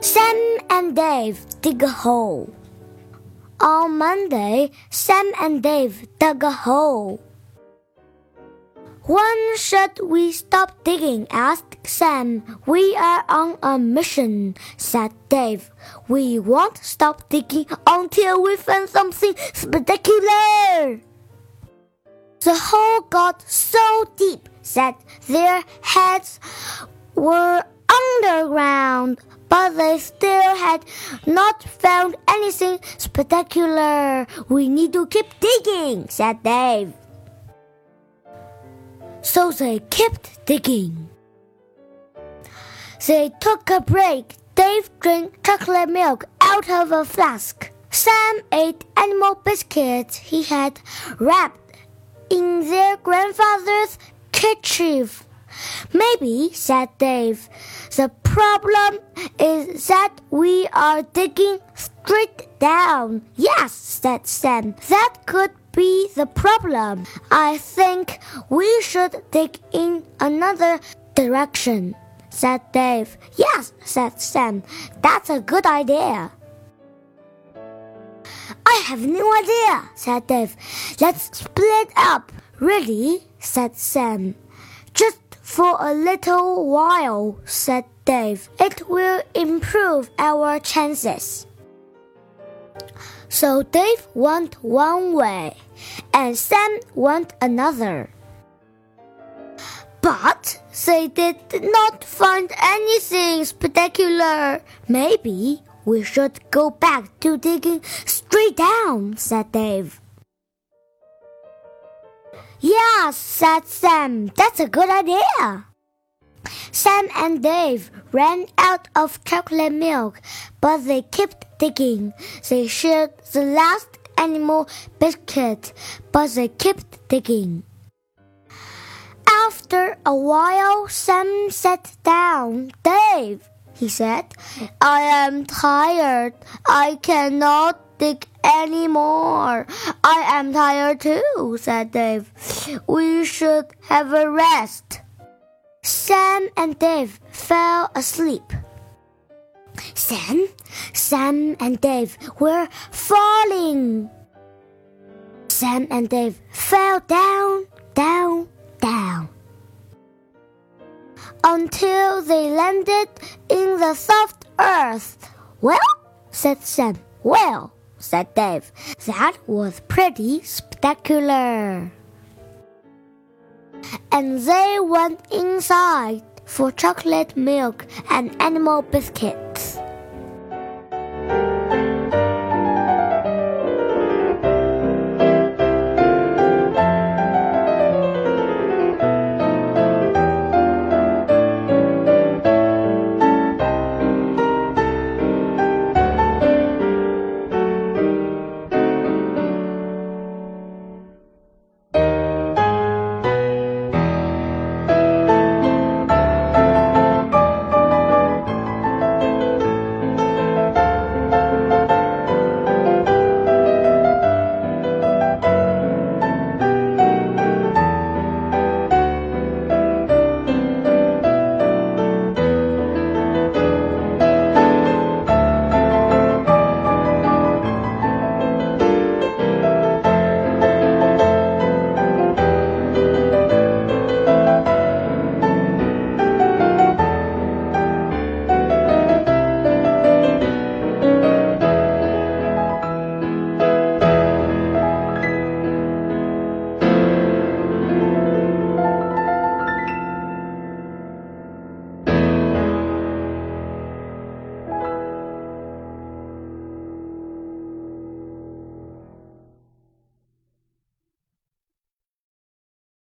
Sam and Dave dig a hole. On Monday, Sam and Dave dug a hole. When should we stop digging? asked Sam. We are on a mission, said Dave. We won't stop digging until we find something spectacular. The hole got so deep that their heads were underground, but they still had not found anything spectacular. We need to keep digging, said Dave. So they kept digging. They took a break. Dave drank chocolate milk out of a flask. Sam ate animal biscuits he had wrapped in their grandfather's kerchief. Maybe, said Dave, the problem is that we are digging straight down. Yes, said Sam. That could be the problem. I think we should dig in another direction, said Dave. Yes, said Sam. That's a good idea. I have no idea, said Dave. Let's split up. Really? said Sam. For a little while, said Dave. It will improve our chances. So Dave went one way and Sam went another. But they did not find anything spectacular. Maybe we should go back to digging straight down, said Dave. Yes, said Sam. That's a good idea. Sam and Dave ran out of chocolate milk, but they kept digging. They shared the last animal biscuit, but they kept digging. After a while, Sam sat down. Dave, he said, I am tired. I cannot dig anymore. I am tired too, said Dave. We should have a rest. Sam and Dave fell asleep. Sam, Sam and Dave were falling. Sam and Dave fell down, down, down. Until they landed in the soft earth. Well, said Sam. Well, said Dave. That was pretty spectacular and they went inside for chocolate milk and animal biscuit.